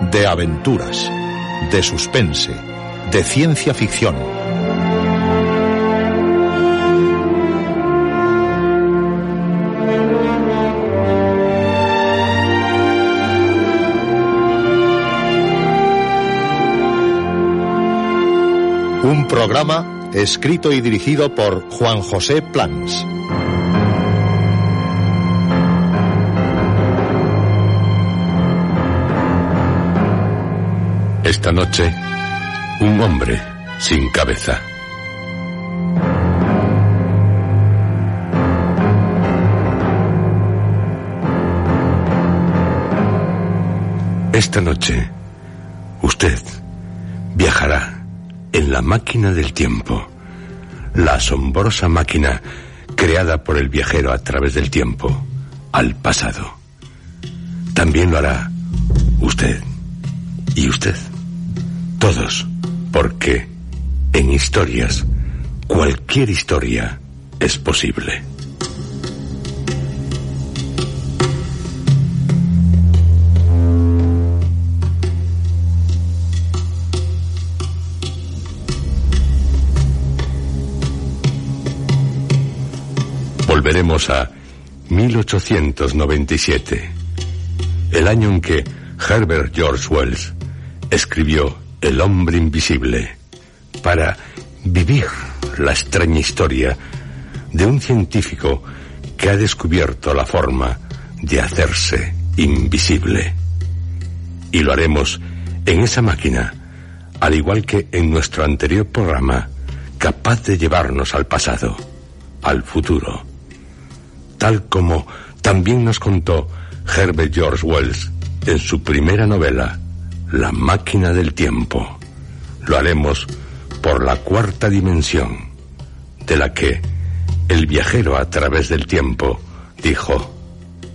de aventuras, de suspense, de ciencia ficción. Un programa escrito y dirigido por Juan José Plans. Esta noche, un hombre sin cabeza. Esta noche, usted viajará en la máquina del tiempo, la asombrosa máquina creada por el viajero a través del tiempo, al pasado. También lo hará usted y usted. Todos, porque en historias, cualquier historia es posible. Volveremos a 1897, el año en que Herbert George Wells escribió El hombre invisible para vivir la extraña historia de un científico que ha descubierto la forma de hacerse invisible. Y lo haremos en esa máquina, al igual que en nuestro anterior programa, capaz de llevarnos al pasado, al futuro. Tal como también nos contó Herbert George Wells en su primera novela, La máquina del tiempo. Lo haremos por la cuarta dimensión, de la que el viajero a través del tiempo dijo,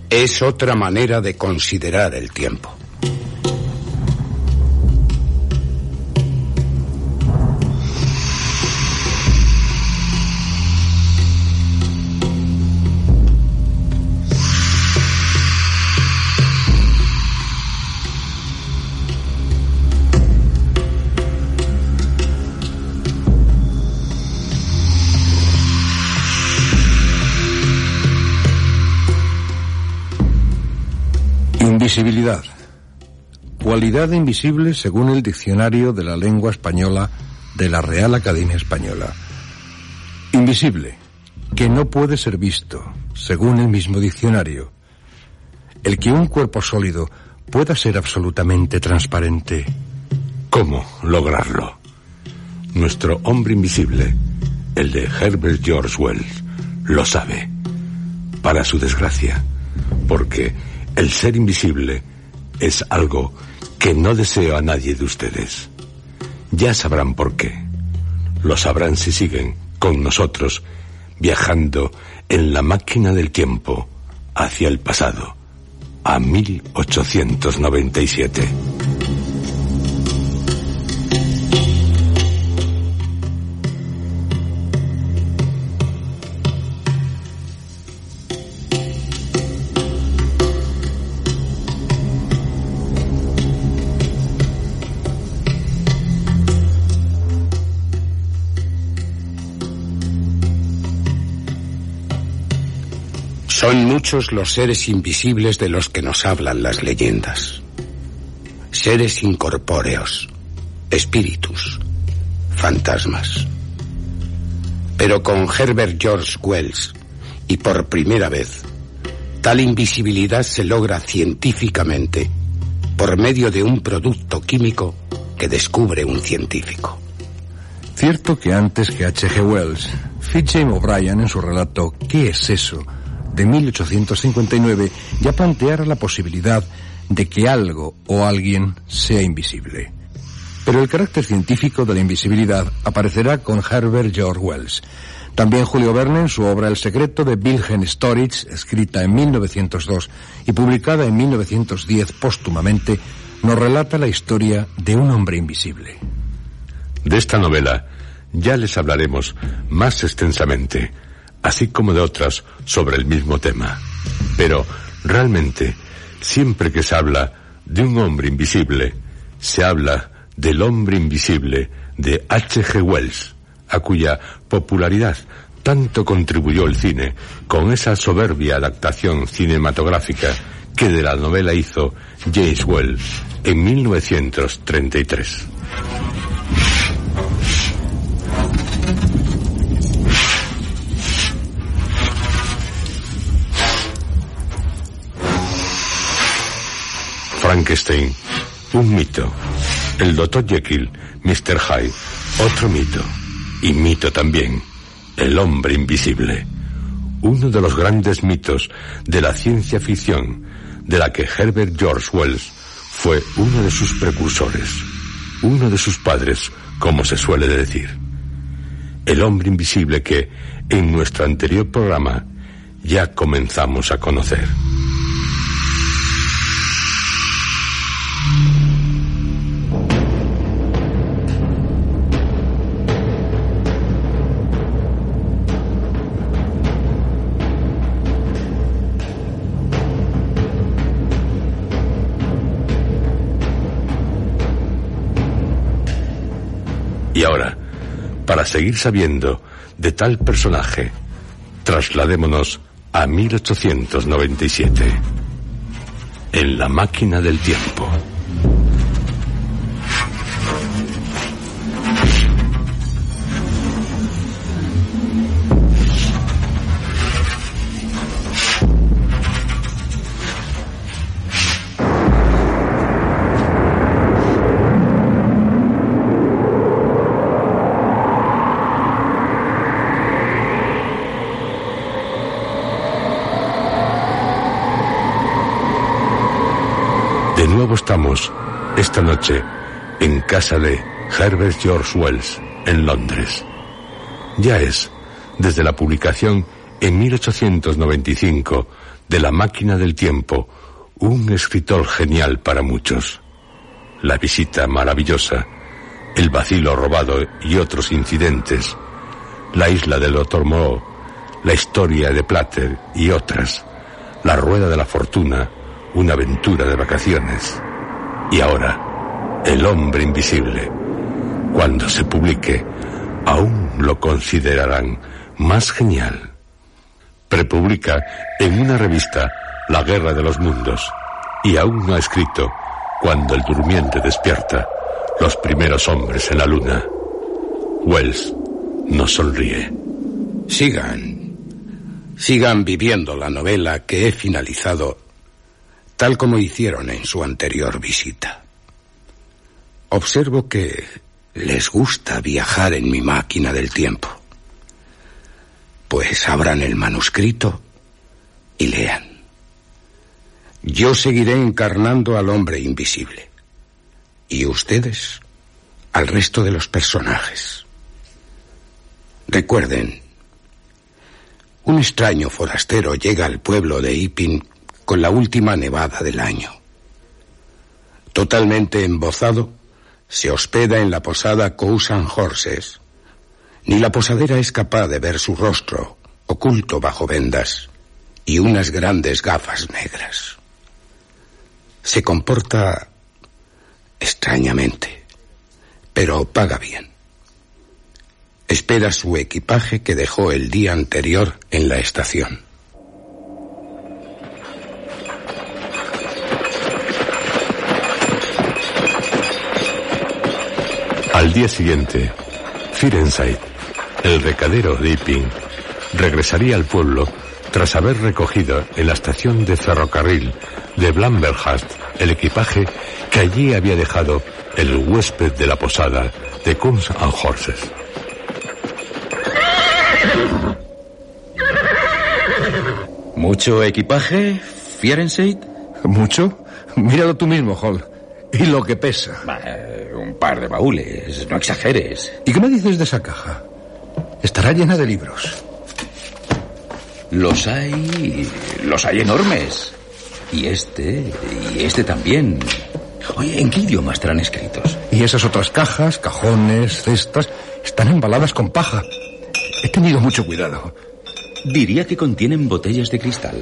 Es otra manera de considerar el tiempo. Invisibilidad. Cualidad invisible según el diccionario de la lengua española de la Real Academia Española. Invisible, que no puede ser visto, según el mismo diccionario. El que un cuerpo sólido pueda ser absolutamente transparente. ¿Cómo lograrlo? Nuestro hombre invisible, el de Herbert George Wells, lo sabe. Para su desgracia, porque el ser invisible es algo que no deseo a nadie de ustedes. Ya sabrán por qué. Lo sabrán si siguen con nosotros viajando en la máquina del tiempo hacia el pasado, a 1897. Son muchos los seres invisibles de los que nos hablan las leyendas. seres incorpóreos, espíritus, fantasmas. Pero con Herbert George Wells, y por primera vez, tal invisibilidad se logra científicamente por medio de un producto químico que descubre un científico. Cierto que antes que H.G. Wells, Fitzjames O'Brien en su relato ¿Qué es eso? De 1859 ya planteara la posibilidad de que algo o alguien sea invisible. Pero el carácter científico de la invisibilidad aparecerá con Herbert George Wells. También Julio Verne en su obra El secreto de Wilhelm Storich, escrita en 1902 y publicada en 1910 póstumamente, nos relata la historia de un hombre invisible. De esta novela ya les hablaremos más extensamente, así como de otras sobre el mismo tema. Pero realmente, siempre que se habla de un hombre invisible, se habla del hombre invisible de H.G. Wells, a cuya popularidad tanto contribuyó el cine con esa soberbia adaptación cinematográfica que de la novela hizo James Wells en 1933. Frankenstein, un mito. El Dr. Jekyll, Mr. Hyde, otro mito. Y mito también, el hombre invisible. Uno de los grandes mitos de la ciencia ficción, de la que Herbert George Wells fue uno de sus precursores, uno de sus padres, como se suele decir. El hombre invisible que, en nuestro anterior programa, ya comenzamos a conocer. Seguir sabiendo de tal personaje, trasladémonos a 1897, en la máquina del tiempo. Estamos, esta noche, en casa de Herbert George Wells, en Londres. Ya es, desde la publicación en 1895 de La máquina del tiempo, un escritor genial para muchos. La visita maravillosa, el vacilo robado y otros incidentes, la isla del Dr. Moreau, la historia de Plater y otras, la rueda de la fortuna, una aventura de vacaciones. Y ahora, El hombre invisible. Cuando se publique, aún lo considerarán más genial. Prepublica en una revista La Guerra de los Mundos y aún no ha escrito Cuando el durmiente despierta, los primeros hombres en la luna. Wells nos sonríe. Sigan, sigan viviendo la novela que he finalizado tal como hicieron en su anterior visita. Observo que les gusta viajar en mi máquina del tiempo. Pues abran el manuscrito y lean. Yo seguiré encarnando al hombre invisible. Y ustedes al resto de los personajes. Recuerden, un extraño forastero llega al pueblo de Ipin con la última nevada del año. Totalmente embozado, se hospeda en la posada Cousan Horses. Ni la posadera es capaz de ver su rostro, oculto bajo vendas, y unas grandes gafas negras. Se comporta extrañamente, pero paga bien. Espera su equipaje que dejó el día anterior en la estación. Al día siguiente, Firenside, el recadero de Iping, regresaría al pueblo tras haber recogido en la estación de ferrocarril de Blamberhast el equipaje que allí había dejado el huésped de la posada de Kunz and Horses. ¿Mucho equipaje, Fierenseid? ¿Mucho? Míralo tú mismo, Hall. Y lo que pesa. un par de baúles, no exageres. ¿Y qué me dices de esa caja? Estará llena de libros. Los hay. los hay enormes. Y este. y este también. Oye, ¿en qué idioma estarán escritos? Y esas otras cajas, cajones, cestas, están embaladas con paja. He tenido mucho cuidado. Diría que contienen botellas de cristal.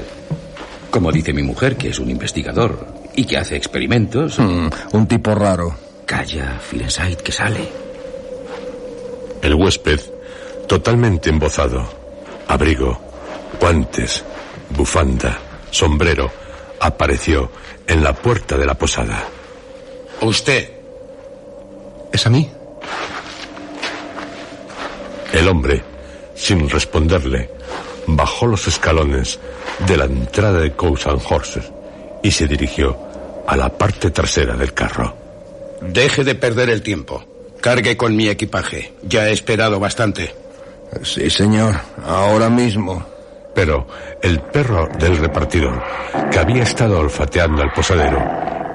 Como dice mi mujer, que es un investigador y que hace experimentos. Mm, un tipo raro. Calla, Firenside, que sale. El huésped, totalmente embozado, abrigo, guantes, bufanda, sombrero, apareció en la puerta de la posada. Usted. ¿Es a mí? El hombre, sin responderle, bajó los escalones de la entrada de Cows and Horses y se dirigió a la parte trasera del carro. Deje de perder el tiempo. Cargue con mi equipaje. Ya he esperado bastante. Sí, señor. Ahora mismo. Pero el perro del repartidor, que había estado olfateando al posadero,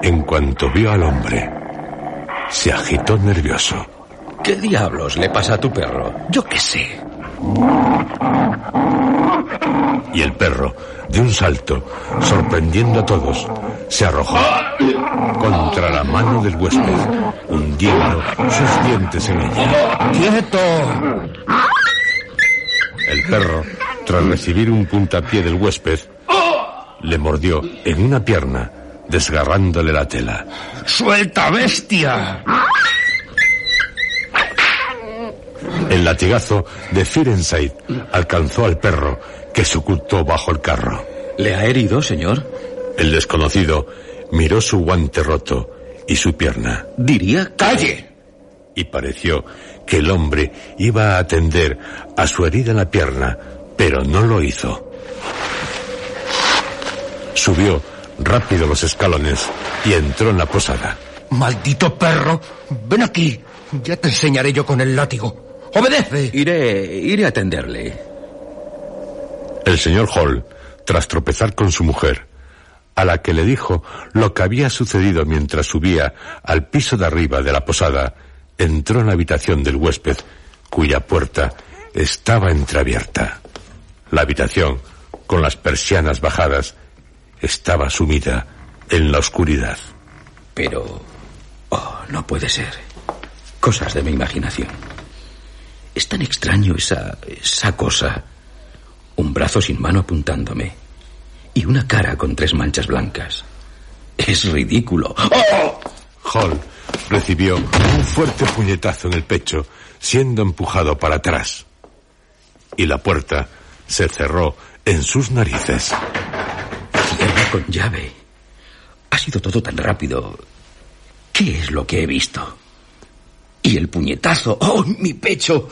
en cuanto vio al hombre, se agitó nervioso. ¿Qué diablos le pasa a tu perro? Yo qué sé. Y el perro, de un salto, sorprendiendo a todos, se arrojó contra la mano del huésped, hundiendo sus dientes en ella. ¡Quieto! El perro, tras recibir un puntapié del huésped, le mordió en una pierna, desgarrándole la tela. ¡Suelta, bestia! El latigazo de Firenside alcanzó al perro, que se ocultó bajo el carro. ¿Le ha herido, señor? El desconocido miró su guante roto y su pierna. Diría... ¡Calle! Y pareció que el hombre iba a atender a su herida en la pierna, pero no lo hizo. Subió rápido los escalones y entró en la posada. ¡Maldito perro! Ven aquí. Ya te enseñaré yo con el látigo. ¡Obedece! Iré. iré a atenderle. El señor Hall, tras tropezar con su mujer, a la que le dijo lo que había sucedido mientras subía al piso de arriba de la posada, entró en la habitación del huésped, cuya puerta estaba entreabierta. La habitación, con las persianas bajadas, estaba sumida en la oscuridad. Pero... Oh, no puede ser. Cosas de mi imaginación. Es tan extraño esa... esa cosa. Un brazo sin mano apuntándome. Y una cara con tres manchas blancas. Es ridículo. ¡Oh! Hall recibió un fuerte puñetazo en el pecho, siendo empujado para atrás. Y la puerta se cerró en sus narices. Cierra con llave. Ha sido todo tan rápido. ¿Qué es lo que he visto? Y el puñetazo. ¡Oh, mi pecho!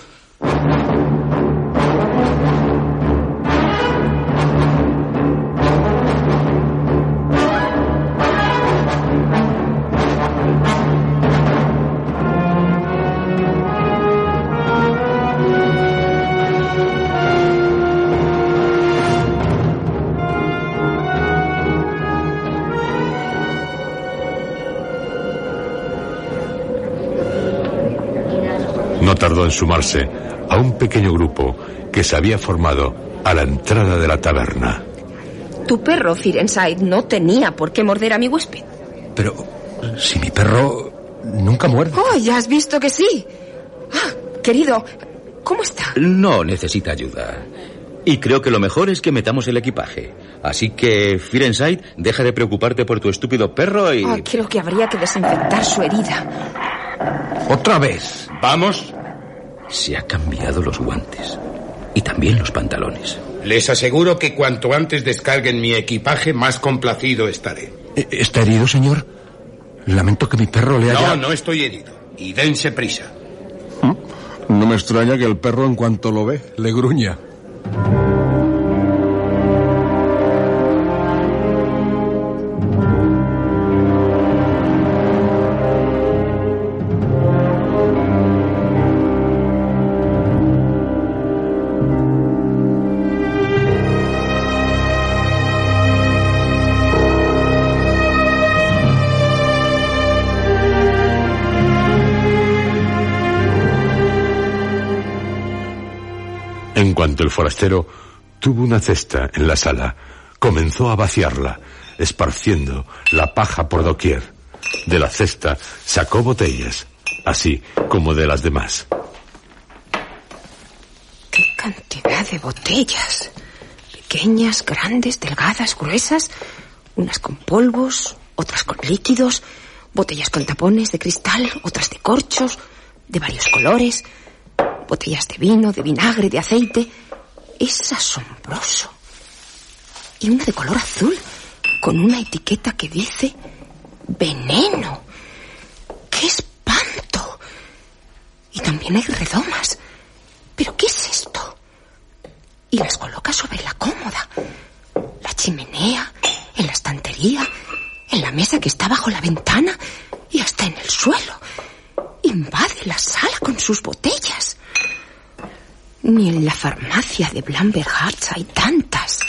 Tardó en sumarse a un pequeño grupo que se había formado a la entrada de la taberna. Tu perro, Firenside, no tenía por qué morder a mi huésped. Pero si mi perro nunca muerde. Oh, ya has visto que sí. Ah, querido, ¿cómo está? No necesita ayuda. Y creo que lo mejor es que metamos el equipaje. Así que, Firenside, deja de preocuparte por tu estúpido perro y... Ah, creo que habría que desinfectar su herida. Otra vez. ¿Vamos? Se ha cambiado los guantes. Y también los pantalones. Les aseguro que cuanto antes descarguen mi equipaje, más complacido estaré. ¿Está herido, señor? Lamento que mi perro le haya... No, no estoy herido. Y dense prisa. No me extraña que el perro en cuanto lo ve le gruña. En cuanto el forastero tuvo una cesta en la sala, comenzó a vaciarla, esparciendo la paja por doquier. De la cesta sacó botellas, así como de las demás. ¡Qué cantidad de botellas! Pequeñas, grandes, delgadas, gruesas, unas con polvos, otras con líquidos, botellas con tapones de cristal, otras de corchos, de varios colores, botellas de vino, de vinagre, de aceite. Es asombroso. Y una de color azul, con una etiqueta que dice veneno. ¡Qué espanto! Y también hay redomas. ¿Pero qué es esto? Y las coloca sobre la cómoda, la chimenea, en la estantería, en la mesa que está bajo la ventana y hasta en el suelo. Invade la sala con sus botellas. Ni en la farmacia de Blamber Hearts hay tantas.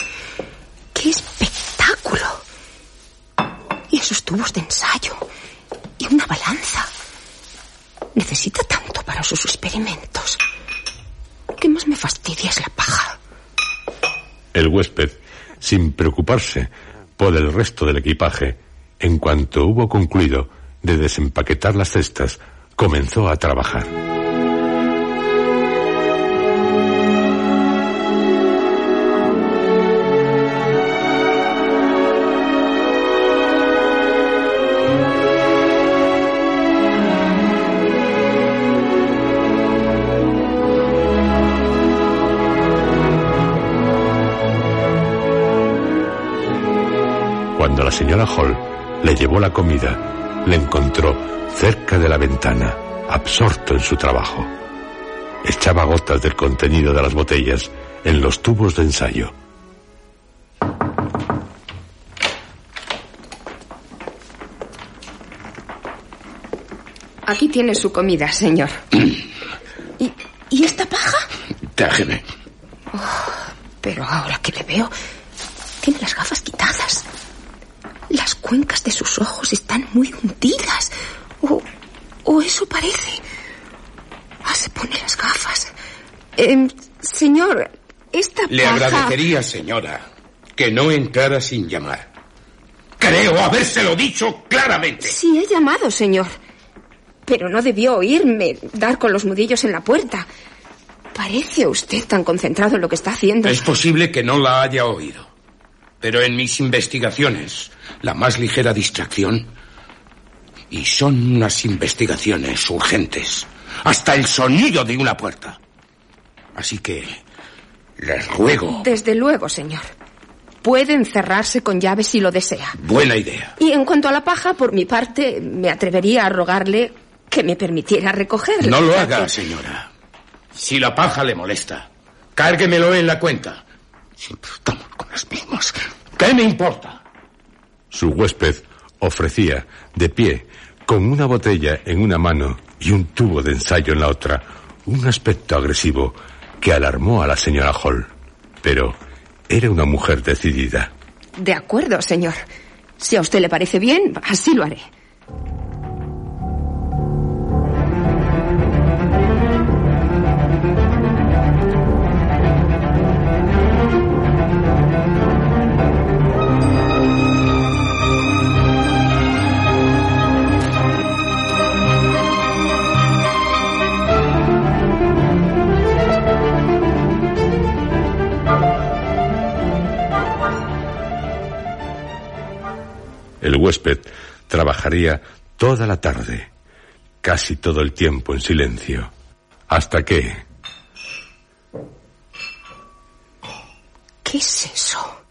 ¡Qué espectáculo! Y esos tubos de ensayo. Y una balanza. Necesita tanto para sus experimentos. Lo que más me fastidia es la paja. El huésped, sin preocuparse por el resto del equipaje, en cuanto hubo concluido de desempaquetar las cestas, comenzó a trabajar. Cuando la señora Hall le llevó la comida, le encontró cerca de la ventana, absorto en su trabajo. Echaba gotas del contenido de las botellas en los tubos de ensayo. Aquí tiene su comida, señor. ¿Y, y esta paja? Déjeme. Pero ahora que le veo, tiene las gafas quitadas. Las cuencas de sus ojos están muy hundidas. O, o eso parece. Ah, se pone las gafas. Em, señor, esta Le paja... agradecería, señora, que no entrara sin llamar. Creo habérselo dicho claramente. Sí, he llamado, señor. Pero no debió oírme dar con los nudillos en la puerta. Parece usted tan concentrado en lo que está haciendo. Es posible que no la haya oído. Pero en mis investigaciones, la más ligera distracción. Y son unas investigaciones urgentes. Hasta el sonido de una puerta. Así que les ruego. Desde luego, señor. Puede encerrarse con llave si lo desea. Buena idea. Y en cuanto a la paja, por mi parte, me atrevería a rogarle que me permitiera recogerla. No lo haga, que- señora. Si la paja le molesta, cárguemelo en la cuenta. Siempre estamos con las mismas. ¿Qué me importa? Su huésped ofrecía, de pie, con una botella en una mano y un tubo de ensayo en la otra, un aspecto agresivo que alarmó a la señora Hall. Pero era una mujer decidida. De acuerdo, señor. Si a usted le parece bien, así lo haré. Huésped trabajaría toda la tarde, casi todo el tiempo en silencio, hasta que, ¿Qué es eso?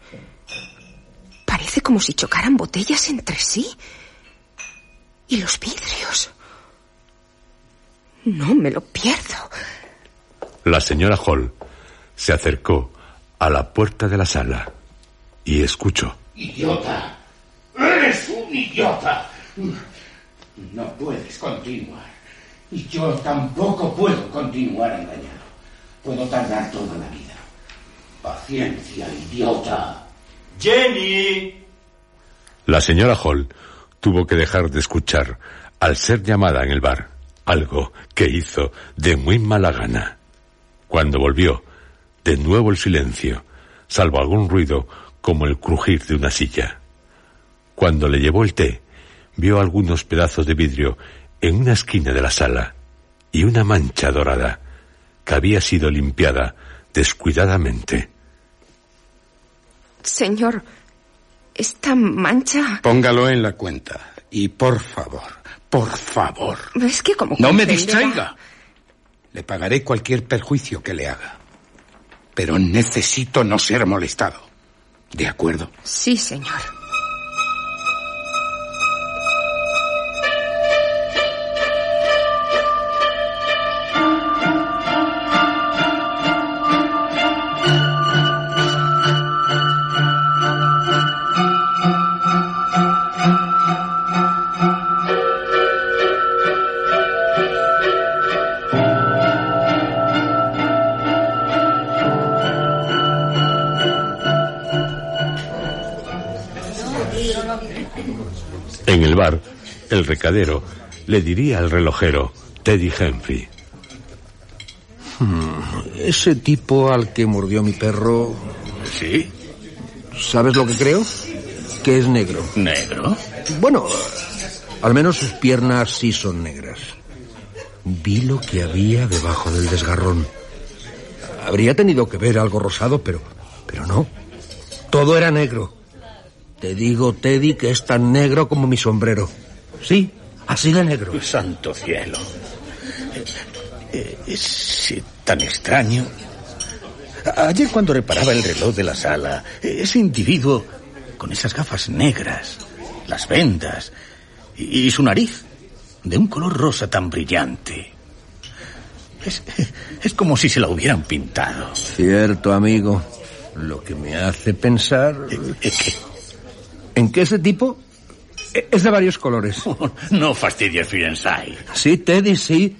Parece como si chocaran botellas entre sí. ¿Y los vidrios? No me lo pierdo. La señora Hall se acercó a la puerta de la sala y escuchó. Idiota. Eres un idiota. No puedes continuar. Y yo tampoco puedo continuar engañado. Puedo tardar toda la vida. Paciencia, idiota. Jenny. La señora Hall tuvo que dejar de escuchar al ser llamada en el bar, algo que hizo de muy mala gana. Cuando volvió, de nuevo el silencio, salvo algún ruido como el crujir de una silla. Cuando le llevó el té, vio algunos pedazos de vidrio en una esquina de la sala y una mancha dorada que había sido limpiada descuidadamente. Señor, esta mancha... Póngalo en la cuenta. Y por favor, por favor. Es que como... No me distraiga. Le pagaré cualquier perjuicio que le haga. Pero necesito no ser molestado. ¿De acuerdo? Sí, señor. El recadero le diría al relojero, Teddy Humphrey, Ese tipo al que mordió mi perro, ¿Sí? ¿sabes lo que creo? Que es negro. ¿Negro? Bueno, al menos sus piernas sí son negras. Vi lo que había debajo del desgarrón. Habría tenido que ver algo rosado, pero, pero no. Todo era negro. Te digo, Teddy, que es tan negro como mi sombrero. Sí, así de negro. Santo cielo. Eh, Es eh, tan extraño. Ayer cuando reparaba el reloj de la sala, eh, ese individuo con esas gafas negras, las vendas y, y su nariz de un color rosa tan brillante. Es, es como si se la hubieran pintado. Cierto, amigo. Lo que me hace pensar Eh, que- en que ese tipo es de varios colores. No fastidies, Firenside. Sí, Teddy, sí.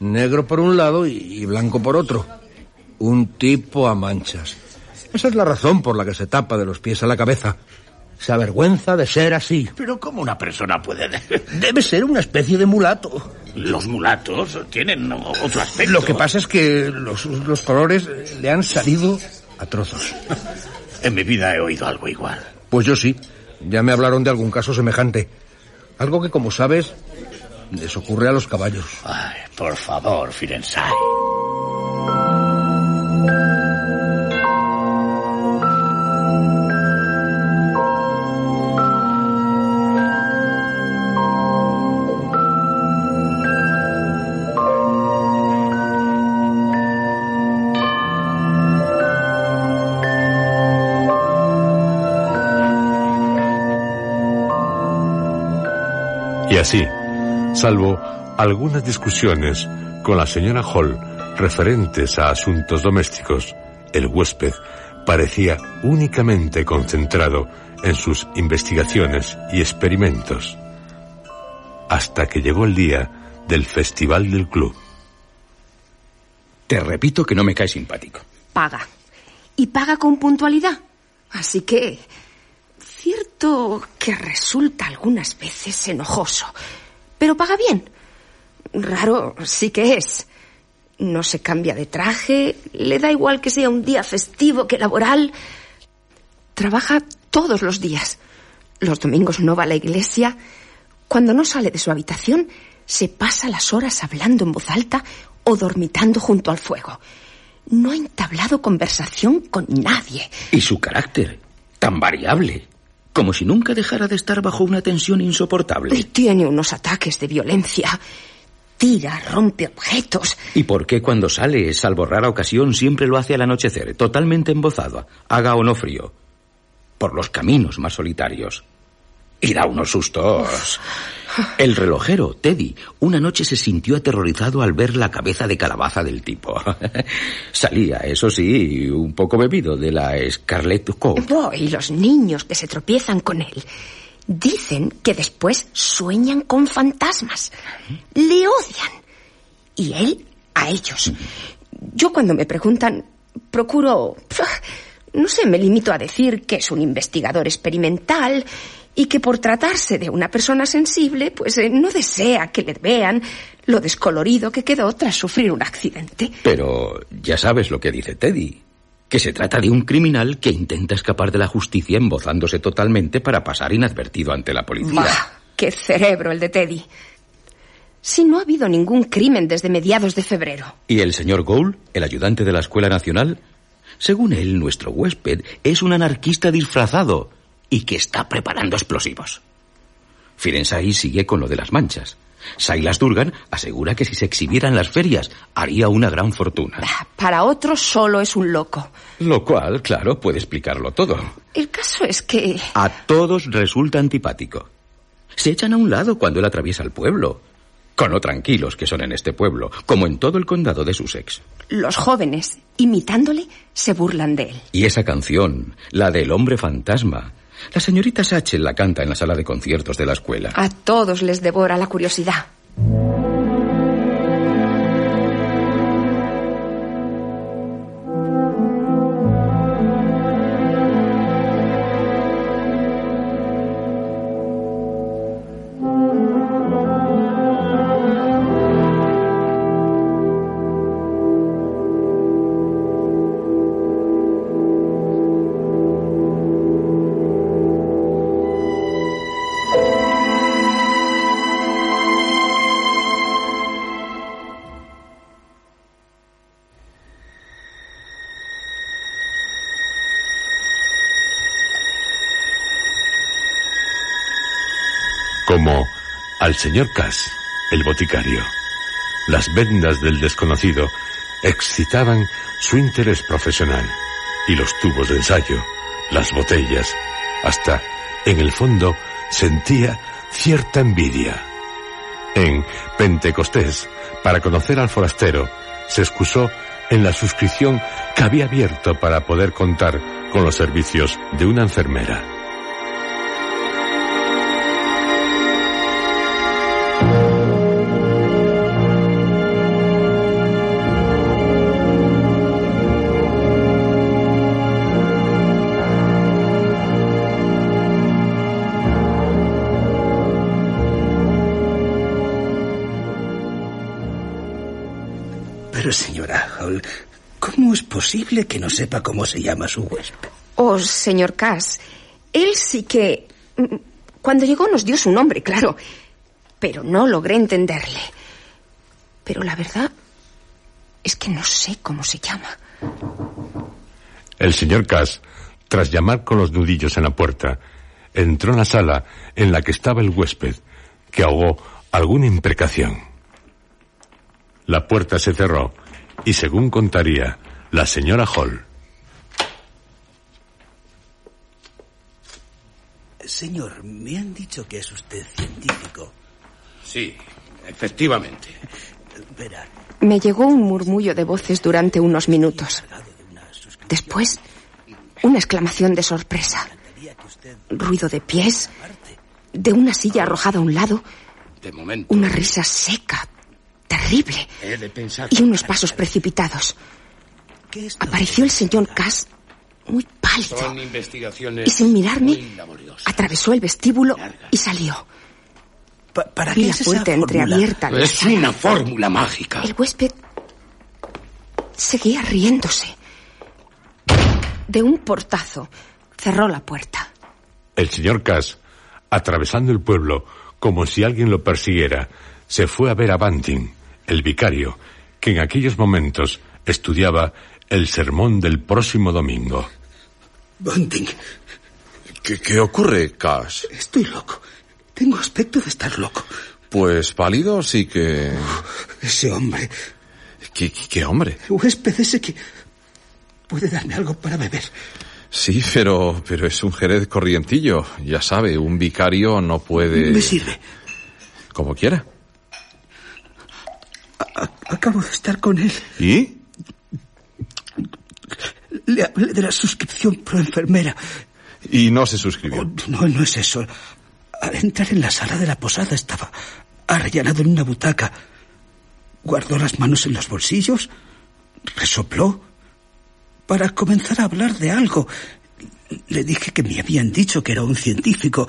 Negro por un lado y, y blanco por otro. Un tipo a manchas. Esa es la razón por la que se tapa de los pies a la cabeza. Se avergüenza de ser así. Pero ¿cómo una persona puede...? Debe ser una especie de mulato. Los mulatos tienen otro aspecto. Lo que pasa es que los, los colores le han salido a trozos. En mi vida he oído algo igual. Pues yo sí. Ya me hablaron de algún caso semejante. Algo que, como sabes, les ocurre a los caballos. Ay, por favor, Firenside. Así, salvo algunas discusiones con la señora Hall referentes a asuntos domésticos, el huésped parecía únicamente concentrado en sus investigaciones y experimentos. Hasta que llegó el día del festival del club. Te repito que no me cae simpático. Paga. Y paga con puntualidad. Así que... Cierto que resulta algunas veces enojoso. Pero paga bien. Raro sí que es. No se cambia de traje, le da igual que sea un día festivo que laboral. Trabaja todos los días. Los domingos no va a la iglesia. Cuando no sale de su habitación, se pasa las horas hablando en voz alta o dormitando junto al fuego. No ha entablado conversación con nadie. Y su carácter, tan variable, como si nunca dejara de estar bajo una tensión Y insoportable. tiene unos ataques de violencia. Tira, rompe objetos. ¿Y por qué cuando sale, salvo rara ocasión, siempre lo hace al anochecer, totalmente embozado, haga o no frío, por los caminos más solitarios? Y da unos sustos. El relojero, Teddy, una noche se sintió aterrorizado al ver la cabeza de calabaza del tipo. Salía, eso sí, un poco bebido de la Scarlet Coat. Oh, y los niños que se tropiezan con él. Dicen que después sueñan con fantasmas. Le odian. Y él a ellos. Yo cuando me preguntan, procuro... No sé, me limito a decir que es un investigador experimental y que por tratarse de una persona sensible, pues eh, no desea que le vean lo descolorido que quedó tras sufrir un accidente. Pero ya sabes lo que dice Teddy. Que se trata de un criminal que intenta escapar de la justicia embozándose totalmente para pasar inadvertido ante la policía. Bah, ¡Qué cerebro el de Teddy! Si no ha habido ningún crimen desde mediados de febrero. ¿Y el señor Gould, el ayudante de la Escuela Nacional? Según él, nuestro huésped es un anarquista disfrazado y que está preparando explosivos. Firensai sigue con lo de las manchas. Silas Durgan asegura que si se exhibiera en las ferias haría una gran fortuna. Para otros solo es un loco. Lo cual, claro, puede explicarlo todo. El caso es que... A todos resulta antipático. Se echan a un lado cuando él atraviesa el pueblo. Con lo tranquilos que son en este pueblo, como en todo el condado de Sussex. Los jóvenes, imitándole, se burlan de él. Y esa canción, la del hombre fantasma, la señorita Satchel la canta en la sala de conciertos de la escuela. A todos les devora la curiosidad. Como al señor Cass, el boticario. Las vendas del desconocido excitaban su interés profesional y los tubos de ensayo, las botellas, hasta, en el fondo, sentía cierta envidia. En Pentecostés, para conocer al forastero, se excusó en la suscripción que había abierto para poder contar con los servicios de una enfermera. ¿Cómo es posible que no sepa cómo se llama su huésped? Oh, señor Cass, él sí que... mm, Cuando llegó nos dio su nombre, claro, pero no logré entenderle. Pero la verdad es que no sé cómo se llama. El señor Cass, tras llamar con los nudillos en la puerta, entró en la sala en la que estaba el huésped, que ahogó alguna imprecación. La puerta se cerró y, según contaría la señora Hall, Señor, me han dicho que es usted científico. Sí, efectivamente. Verá, Me llegó un murmullo de voces durante unos minutos. Después, una exclamación de sorpresa. Ruido de pies, de una silla arrojada a un lado, De momento. una risa seca, terrible, He de pensar. y unos pasos precipitados. ¿Qué es todo Apareció el señor Cass muy pálido Son investigaciones. y sin mirarme atravesó el vestíbulo y salió. Pa- ¿Para Vi qué la puerta entreabierta. Es una fórmula mágica. El huésped seguía riéndose. De un portazo cerró la puerta. el señor Cass, atravesando el pueblo como si alguien lo persiguiera, se fue a ver a Banting, el vicario, que en aquellos momentos estudiaba el sermón del próximo domingo. Bunting, ¿Qué, qué ocurre, Cash? estoy loco. Tengo aspecto de estar loco. Pues pálido sí que... Ese hombre, ¿Qué, qué- qué hombre? el huésped ese que puede darme algo para beber. Sí, pero, pero es un Jerez corrientillo. Ya sabe, un vicario no puede... Me sirve. Como quiera. acabo de estar con él. ¿Y? Le hablé de la suscripción pro enfermera. ¿Y no se suscribió? Oh, no, no es eso. Al entrar en la sala de la posada estaba arrellanado en una butaca. Guardó las manos en los bolsillos, resopló para comenzar a hablar de algo. Le dije que me habían dicho que era un científico.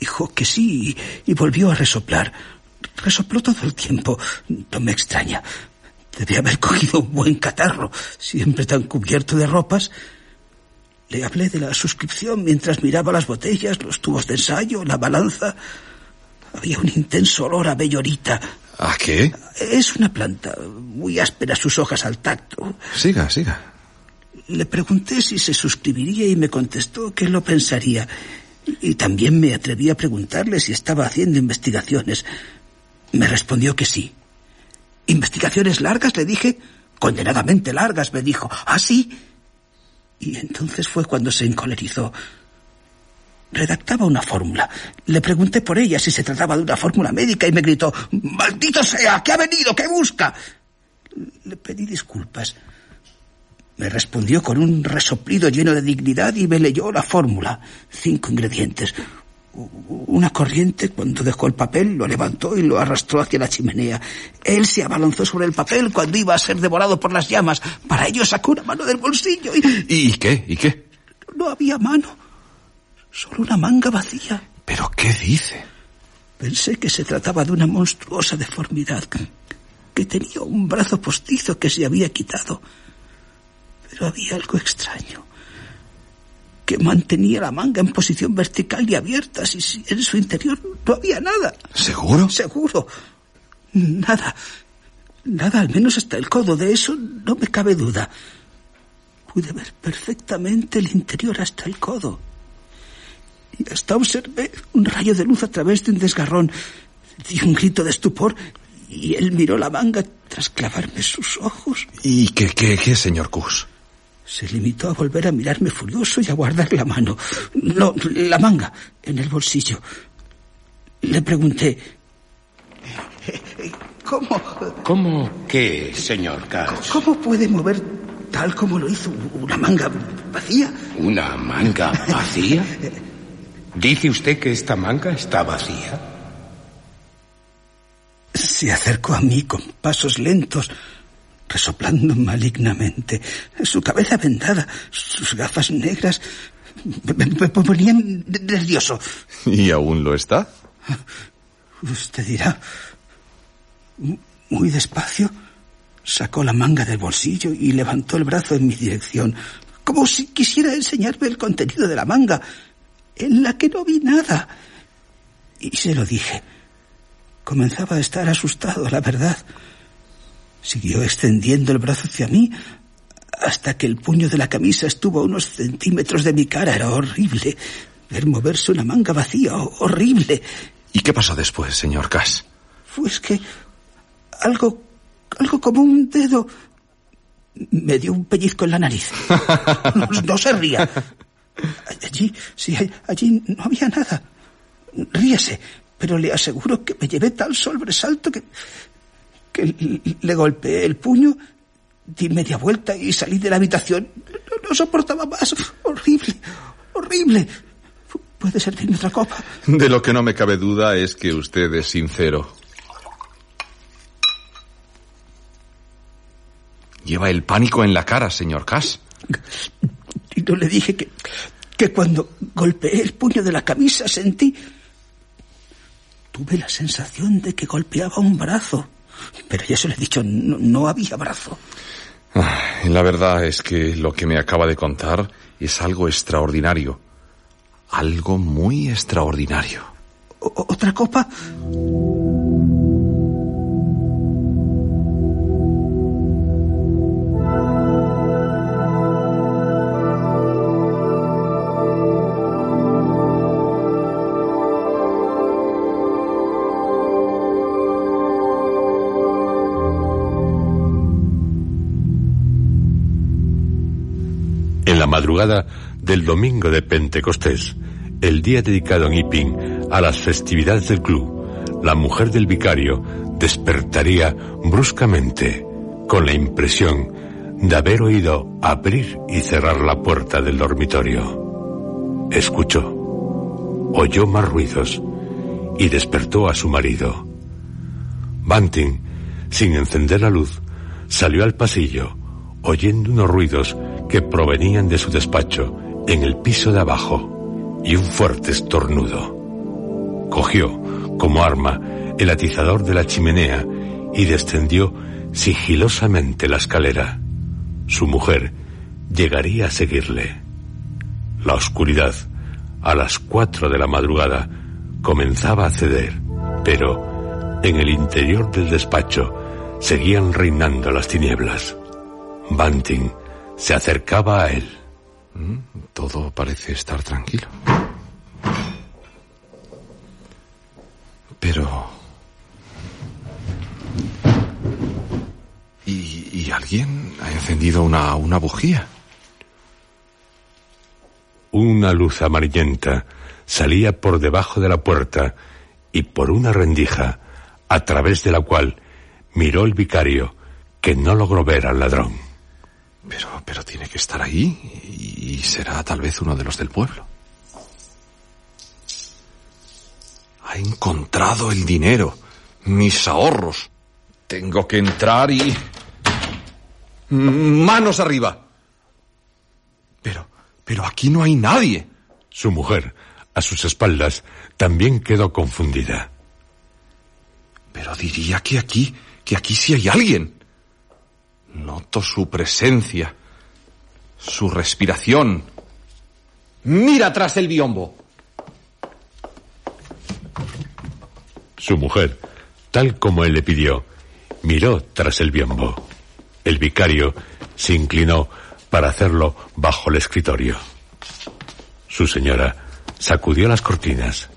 Dijo que sí y volvió a resoplar. Resopló todo el tiempo. No me extraña. Debía haber cogido un buen catarro, siempre tan cubierto de ropas. Le hablé de la suscripción mientras miraba las botellas, los tubos de ensayo, la balanza. Había un intenso olor a bellorita. ¿A qué? Es una planta, muy áspera sus hojas al tacto. Siga, siga. Le pregunté si se suscribiría y me contestó que lo pensaría. Y también me atreví a preguntarle si estaba haciendo investigaciones. Me respondió que sí. ¿Investigaciones largas? Le dije. Condenadamente largas, me dijo. ¿Ah, sí? Y entonces fue cuando se encolerizó. Redactaba una fórmula. Le pregunté por ella si se trataba de una fórmula médica y me gritó, ¡Maldito sea! ¿Qué ha venido? ¿Qué busca? Le pedí disculpas. Me respondió con un resoplido lleno de dignidad y me leyó la fórmula. Cinco ingredientes. Una corriente, cuando dejó el papel, lo levantó y lo arrastró hacia la chimenea. Él se abalanzó sobre el papel cuando iba a ser devorado por las llamas. Para ello sacó una mano del bolsillo y... ¿Y qué? ¿Y qué? No había mano. Solo una manga vacía. ¿Pero qué dice? Pensé que se trataba de una monstruosa deformidad, que tenía un brazo postizo que se había quitado. Pero había algo extraño que mantenía la manga en posición vertical y abierta, si, si en su interior no había nada. ¿Seguro? Seguro. Nada. Nada, al menos hasta el codo. De eso no me cabe duda. Pude ver perfectamente el interior hasta el codo. Y hasta observé un rayo de luz a través de un desgarrón. Di un grito de estupor y él miró la manga tras clavarme sus ojos. ¿Y qué, qué, qué, señor Cus? Se limitó a volver a mirarme furioso y a guardar la mano. No, la manga, en el bolsillo. Le pregunté. ¿Cómo? ¿Cómo qué, señor Cash? ¿Cómo puede mover tal como lo hizo una manga vacía? ¿Una manga vacía? ¿Dice usted que esta manga está vacía? Se acercó a mí con pasos lentos resoplando malignamente, su cabeza vendada, sus gafas negras, me, ponían nervioso. ¿Y aún lo está? Usted dirá, muy despacio, sacó la manga del bolsillo y levantó el brazo en mi dirección, como si quisiera enseñarme el contenido de la manga, en la que no vi nada. Y se lo dije. Comenzaba a estar asustado, la verdad. Siguió extendiendo el brazo hacia mí hasta que el puño de la camisa estuvo a unos centímetros de mi cara. Era horrible. Ver moverse una manga vacía, horrible. ¿Y qué pasó después, señor Cass? Pues que algo, algo como un dedo me dio un pellizco en la nariz. No, no se ría. Allí, sí, allí no había nada. Ríese, pero le aseguro que me llevé tal sobresalto que que le golpeé el puño, di media vuelta y salí de la habitación. No, no soportaba más. Horrible, horrible. ¿Puede servirme otra copa? De lo que no me cabe duda es que usted es sincero. Lleva el pánico en la cara, señor Cass. Y no le dije que, que cuando golpeé el puño de la camisa sentí... Tuve la sensación de que golpeaba un brazo. Pero ya se lo he dicho, no, no había brazo. Ah, la verdad es que lo que me acaba de contar es algo extraordinario. Algo muy extraordinario. ¿O ¿Otra copa? Del domingo de Pentecostés, el día dedicado en Iping a las festividades del club, la mujer del vicario despertaría bruscamente con la impresión de haber oído abrir y cerrar la puerta del dormitorio. Escuchó, oyó más ruidos y despertó a su marido. Banting, sin encender la luz, salió al pasillo, oyendo unos ruidos que provenían de su despacho en el piso de abajo y un fuerte estornudo. Cogió, como arma, el atizador de la chimenea y descendió sigilosamente la escalera. Su mujer llegaría a seguirle. La oscuridad, a las cuatro de la madrugada, comenzaba a ceder, pero en el interior del despacho seguían reinando las tinieblas. Banting se acercaba a él. Mm, todo parece estar tranquilo. Pero... ¿Y, alguien ha encendido una, una bujía? Una luz amarillenta salía por debajo de la puerta y por una rendija, a través de la cual miró el vicario, que no logró ver al ladrón. Pero, pero tiene que estar ahí y será tal vez uno de los del pueblo. Ha encontrado el dinero, mis ahorros. Tengo que entrar y... Manos arriba. Pero, pero aquí no hay nadie. Su mujer, a sus espaldas, también quedó confundida. Pero diría que aquí, que aquí sí hay alguien. Noto su presencia, su respiración. Mira tras el biombo. Su mujer, tal como él le pidió, miró tras el biombo. El vicario se inclinó para hacerlo bajo el escritorio. Su señora sacudió las cortinas.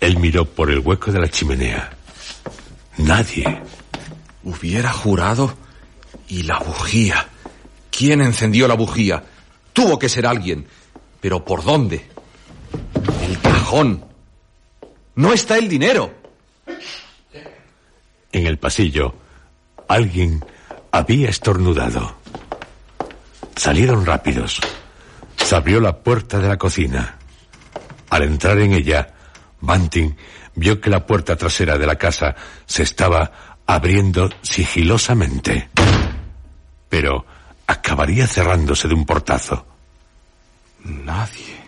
Él miró por el hueco de la chimenea. Nadie. Hubiera jurado. Y la bujía. ¿Quién encendió la bujía? Tuvo que ser alguien. Pero ¿por dónde? El cajón. No está el dinero. En el pasillo, alguien había estornudado. Salieron rápidos. Se abrió la puerta de la cocina. Al entrar en ella, Banting vio que la puerta trasera de la casa se estaba abriendo sigilosamente. Pero acabaría cerrándose de un portazo. Nadie.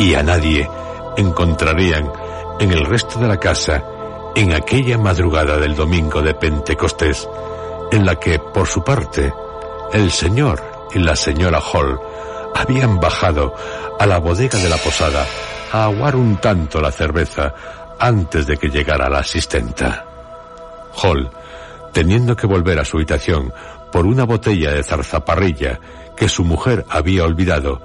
Y a nadie encontrarían en el resto de la casa en aquella madrugada del domingo de Pentecostés, en la que, por su parte, el señor y la señora Hall habían bajado a la bodega de la posada a aguar un tanto la cerveza antes de que llegara la asistenta. Hall, teniendo que volver a su habitación por una botella de zarzaparrilla que su mujer había olvidado,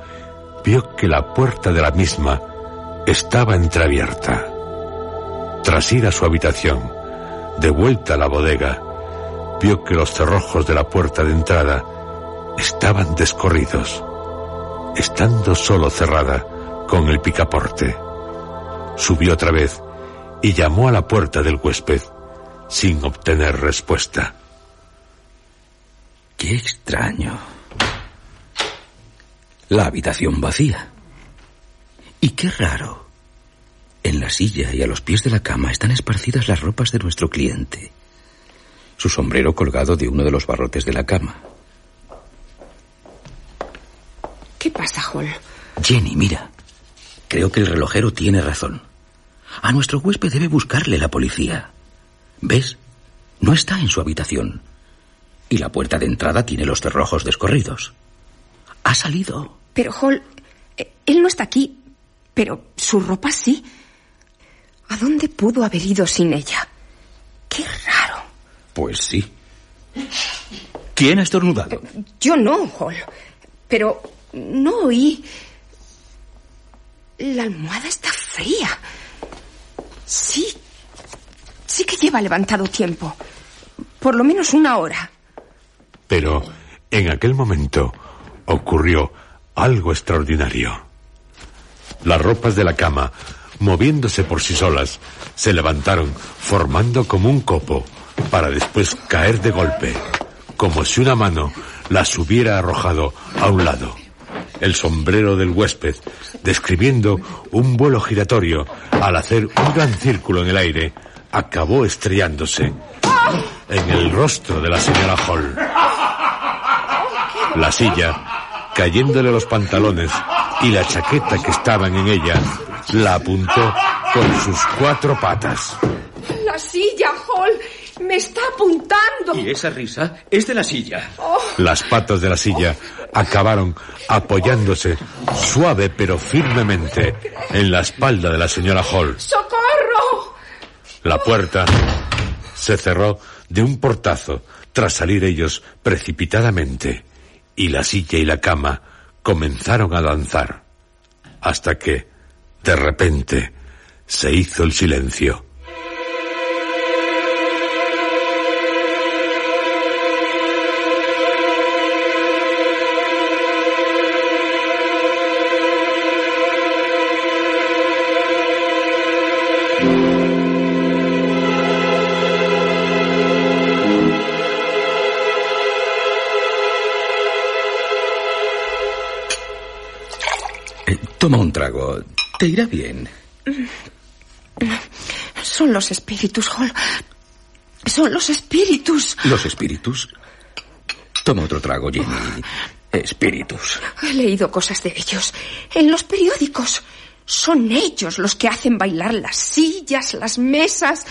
vio que la puerta de la misma estaba entreabierta. Tras ir a su habitación, de vuelta a la bodega, vio que los cerrojos de la puerta de entrada estaban descorridos, estando solo cerrada con el picaporte. Subió otra vez y llamó a la puerta del huésped sin obtener respuesta. Qué extraño. La habitación vacía. Y qué raro. En la silla y a los pies de la cama están esparcidas las ropas de nuestro cliente. Su sombrero colgado de uno de los barrotes de la cama. ¿Qué pasa, Hall? Jenny, mira. Creo que el relojero tiene razón. A nuestro huésped debe buscarle la policía. ¿Ves? No está en su habitación. Y la puerta de entrada tiene los cerrojos descorridos. Ha salido. Pero, Hall, Eh, Él no está aquí, pero su ropa sí. ¿A dónde pudo haber ido sin ella? Qué raro. Pues sí. ¿Quién ha estornudado? Yo no, Hall. Pero no oí. La almohada está fría. Sí. Sí que lleva levantado tiempo. Por lo menos una hora. Pero en aquel momento ocurrió algo extraordinario. Las ropas de la cama, moviéndose por sí solas, se levantaron formando como un copo para después caer de golpe, como si una mano las hubiera arrojado a un lado. El sombrero del huésped, describiendo un vuelo giratorio al hacer un gran círculo en el aire, acabó estrellándose en el rostro de la señora Hall. La silla, cayéndole los pantalones y la chaqueta que estaban en ella, la apuntó con sus cuatro patas. La silla, Hall, me está apuntando. Y esa risa es de la silla. Las patas de la silla acabaron apoyándose suave pero firmemente en la espalda de la señora Hall. ¡Socorro! La puerta se cerró de un portazo tras salir ellos precipitadamente y la silla y la cama comenzaron a danzar hasta que, de repente, se hizo el silencio. Toma un trago. Te irá bien. Son los espíritus, Hall. Son los espíritus. ¿Los espíritus? Toma otro trago, Jenny. Espíritus. He leído cosas de ellos en los periódicos. Son ellos los que hacen bailar las sillas, las mesas.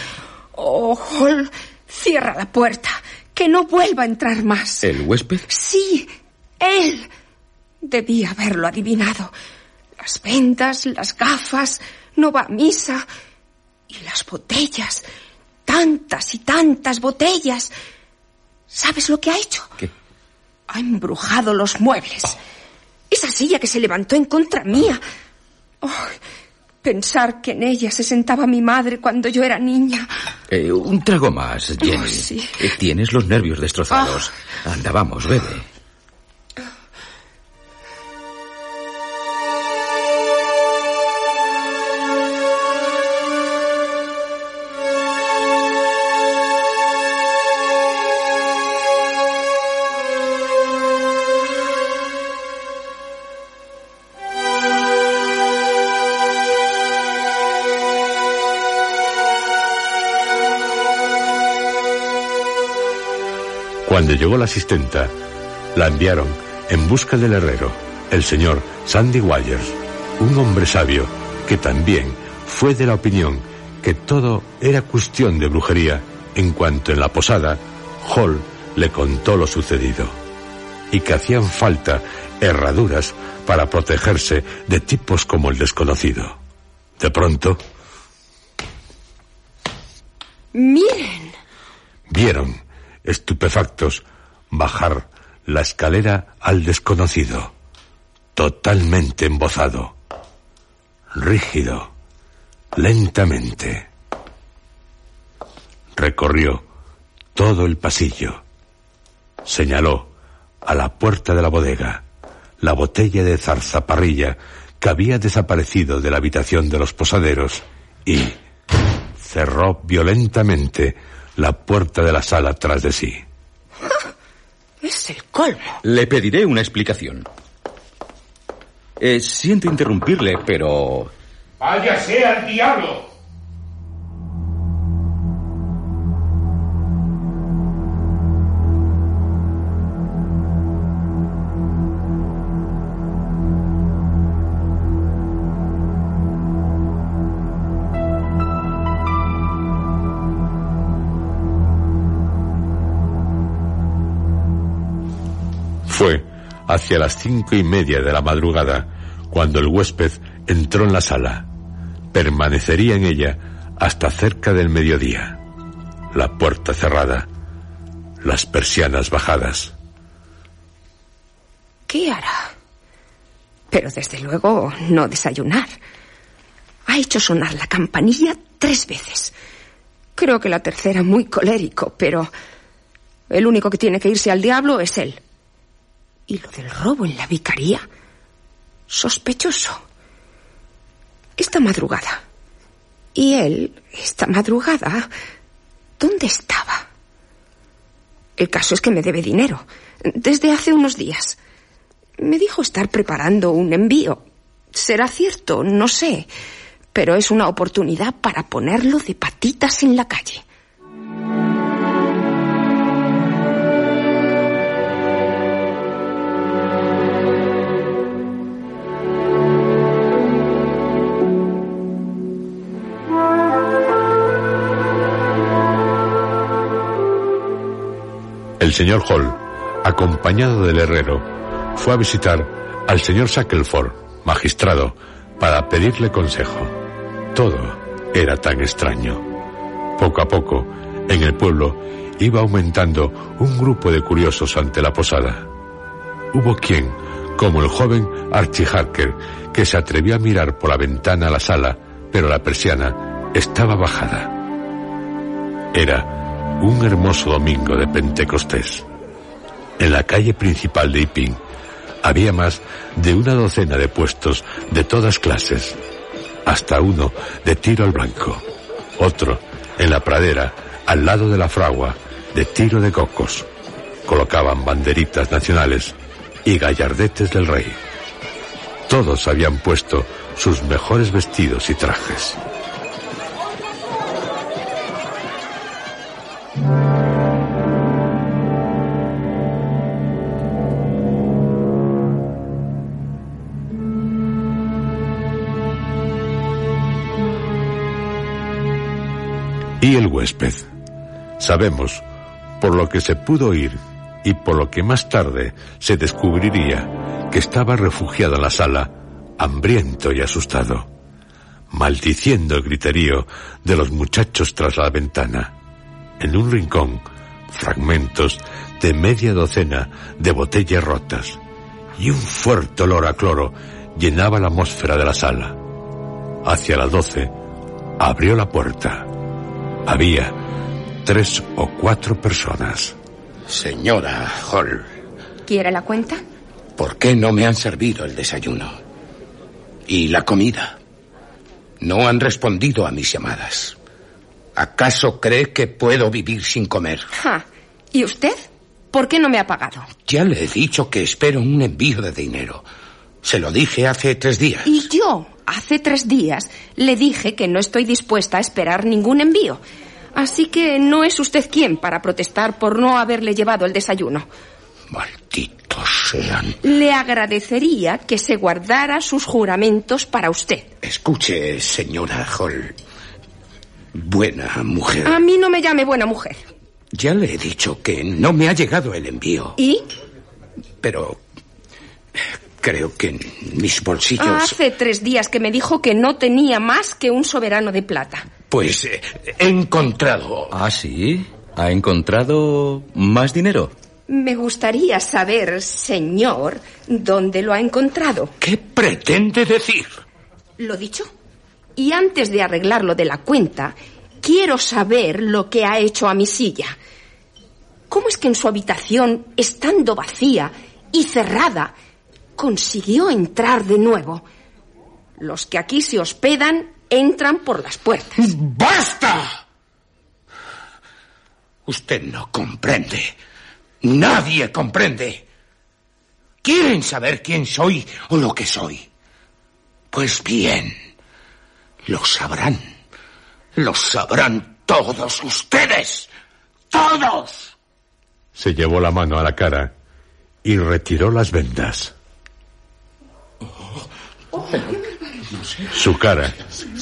Oh, Hall, cierra la puerta. Que no vuelva a entrar más. ¿El huésped? Sí, él. Debía haberlo adivinado. Las vendas, las gafas, no va a misa. Y las botellas. Tantas y tantas botellas. ¿Sabes lo que ha hecho? ¿Qué? Ha embrujado los muebles. Esa silla que se levantó en contra mía. Oh, pensar que en ella se sentaba mi madre cuando yo era niña. Eh, un trago más, Jenny. Oh, sí. Eh, Tienes los nervios destrozados. Anda, vamos, bebe. Cuando llegó la asistenta, la enviaron en busca del herrero, el señor Sandy Wires, un hombre sabio que también fue de la opinión que todo era cuestión de brujería en cuanto en la posada Hall le contó lo sucedido y que hacían falta herraduras para protegerse de tipos como el desconocido. De pronto Miren. vieron, estupefactos, bajar la escalera al desconocido, totalmente embozado, rígido, lentamente. Recorrió todo el pasillo, señaló a la puerta de la bodega la botella de zarzaparrilla que había desaparecido de la habitación de los posaderos y cerró violentamente la puerta de la sala tras de sí. Es el colmo. Le pediré una explicación. Eh, siento interrumpirle, pero... ¡Váyase al diablo! Hacia las cinco y media de la madrugada cuando el huésped entró en la sala. Permanecería en ella hasta cerca del mediodía. La puerta cerrada, las persianas bajadas. ¿Qué hará? Pero desde luego no desayunar. Ha hecho sonar la campanilla tres veces. Creo que la tercera muy colérico, pero el único que tiene que irse al diablo es él. ¿Y lo del robo en la vicaría? Sospechoso. Esta madrugada. ¿Y él, esta madrugada, dónde estaba? El caso es que me debe dinero. Desde hace unos días. Me dijo estar preparando un envío. Será cierto, no sé. Pero es una oportunidad para ponerlo de patitas en la calle. El señor Hall, acompañado del herrero, fue a visitar al señor Shackelford, magistrado, para pedirle consejo. Todo era tan extraño. Poco a poco, en el pueblo iba aumentando un grupo de curiosos ante la posada. Hubo quien, como el joven Archie Harker, que se atrevió a mirar por la ventana a la sala, pero la persiana estaba bajada. Era un hermoso domingo de Pentecostés. En la calle principal de Iping había más de una docena de puestos de todas clases, hasta uno de tiro al blanco, otro en la pradera al lado de la fragua de tiro de cocos. Colocaban banderitas nacionales y gallardetes del rey. Todos habían puesto sus mejores vestidos y trajes. Y el huésped. Sabemos, por lo que se pudo oír y por lo que más tarde se descubriría, que estaba refugiado en la sala, hambriento y asustado, maldiciendo el griterío de los muchachos tras la ventana. En un rincón, fragmentos de media docena de botellas rotas y un fuerte olor a cloro llenaba la atmósfera de la sala. Hacia las doce, abrió la puerta. Había tres o cuatro personas. Señora Hall, ¿Quiere la cuenta? ¿por qué no me han servido el desayuno? ¿Y la comida? No han respondido a mis llamadas. ¿Acaso cree que puedo vivir sin comer? Ja. ¿Y usted? ¿Por qué no me ha pagado? Ya le he dicho que espero un envío de dinero. Se lo dije hace tres días. Y yo, hace tres días, le dije que no estoy dispuesta a esperar ningún envío. Así que no es usted quien para protestar por no haberle llevado el desayuno. Malditos sean. Le agradecería que se guardara sus juramentos para usted. Escuche, señora Hall. Buena mujer. A mí no me llame buena mujer. Ya le he dicho que no me ha llegado el envío. ¿Y? Pero creo que en mis bolsillos... Hace tres días que me dijo que no tenía más que un soberano de plata. Pues eh, he encontrado... ¿Ah, sí? ¿Ha encontrado más dinero? Me gustaría saber, señor, dónde lo ha encontrado. ¿Qué pretende decir? ¿Lo dicho? Y antes de arreglar lo de la cuenta, quiero saber lo que ha hecho a mi silla. ¿Cómo es que en su habitación, estando vacía y cerrada, consiguió entrar de nuevo? Los que aquí se hospedan entran por las puertas. ¡Basta! Usted no comprende. Nadie comprende. ¿Quieren saber quién soy o lo que soy? Pues bien, lo sabrán. Lo sabrán todos ustedes. Todos. Se llevó la mano a la cara y retiró las vendas. Su cara,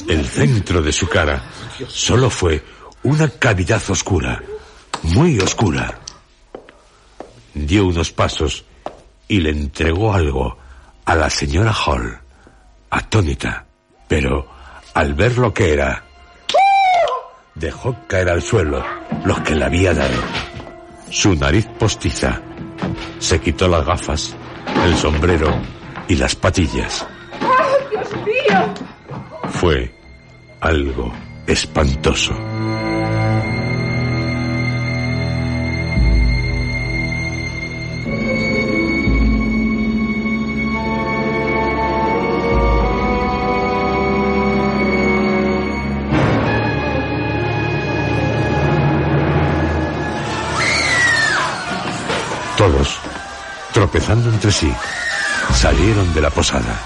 el centro de su cara, solo fue una cavidad oscura, muy oscura. Dio unos pasos y le entregó algo a la señora Hall. atónita, pero al ver lo que era, dejó caer al suelo lo que le había dado. Su nariz postiza. Se quitó las gafas, el sombrero y las patillas. ¡Ay, Dios mío! Fue algo espantoso. Todos, tropezando entre sí, salieron de la posada.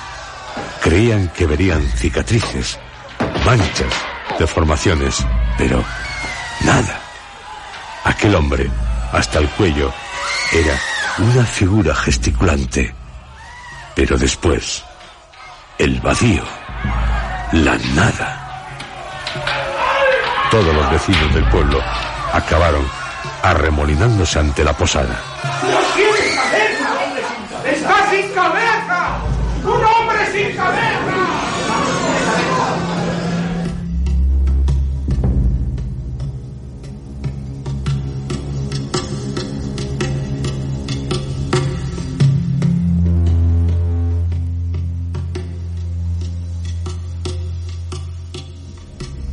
Creían que verían cicatrices, manchas, deformaciones, pero nada. Aquel hombre, hasta el cuello, era una figura gesticulante. Pero después, el vacío, la nada. Todos los vecinos del pueblo acabaron arremolinándose ante la posada. ¡No tiene cabeza! ¡Está sin cabeza! ¡Un hombre sin cabeza!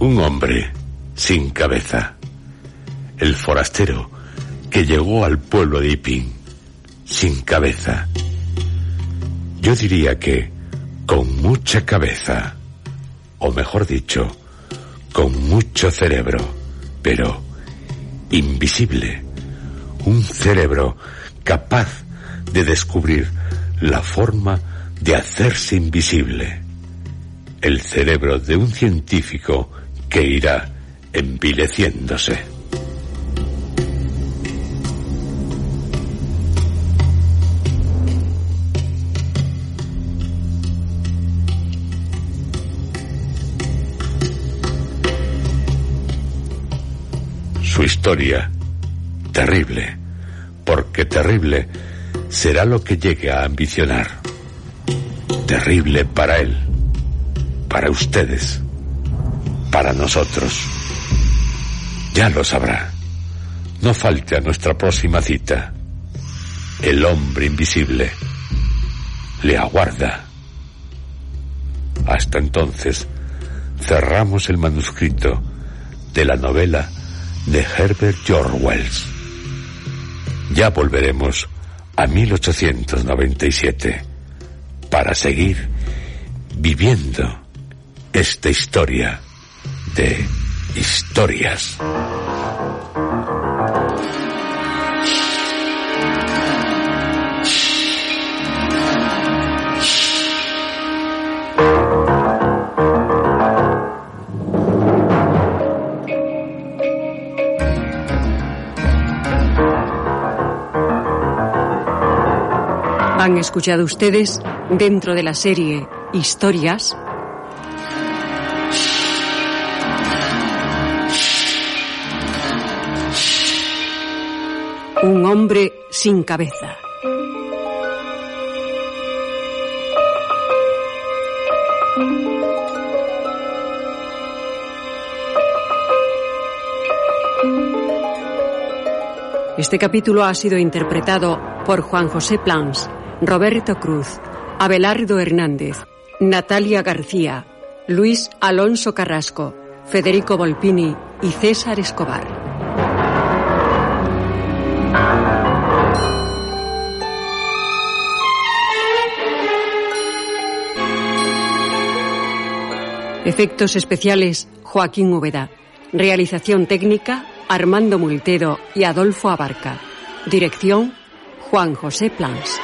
Un hombre sin cabeza. El forastero que llegó al pueblo de Iping sin cabeza. Yo diría que con mucha cabeza, o mejor dicho, con mucho cerebro, pero invisible. Un cerebro capaz de descubrir la forma de hacerse invisible. El cerebro de un científico que irá envileciéndose. Historia, terrible, porque terrible será lo que llegue a ambicionar. Terrible para él, para ustedes, para nosotros. Ya lo sabrá. No falte a nuestra próxima cita. El hombre invisible le aguarda. Hasta entonces, cerramos el manuscrito de la novela de Herbert George Wells. Ya volveremos a 1897 para seguir viviendo esta historia de historias. Han escuchado ustedes, dentro de la serie Historias, Un hombre sin cabeza. Este capítulo ha sido interpretado por Juan José Plans, Roberto Cruz, Abelardo Hernández, Natalia García, Luis Alonso Carrasco, Federico Volpini y César Escobar. Efectos especiales Joaquín Úbeda. Realización técnica Armando Multedo y Adolfo Abarca. Dirección Juan José Plans.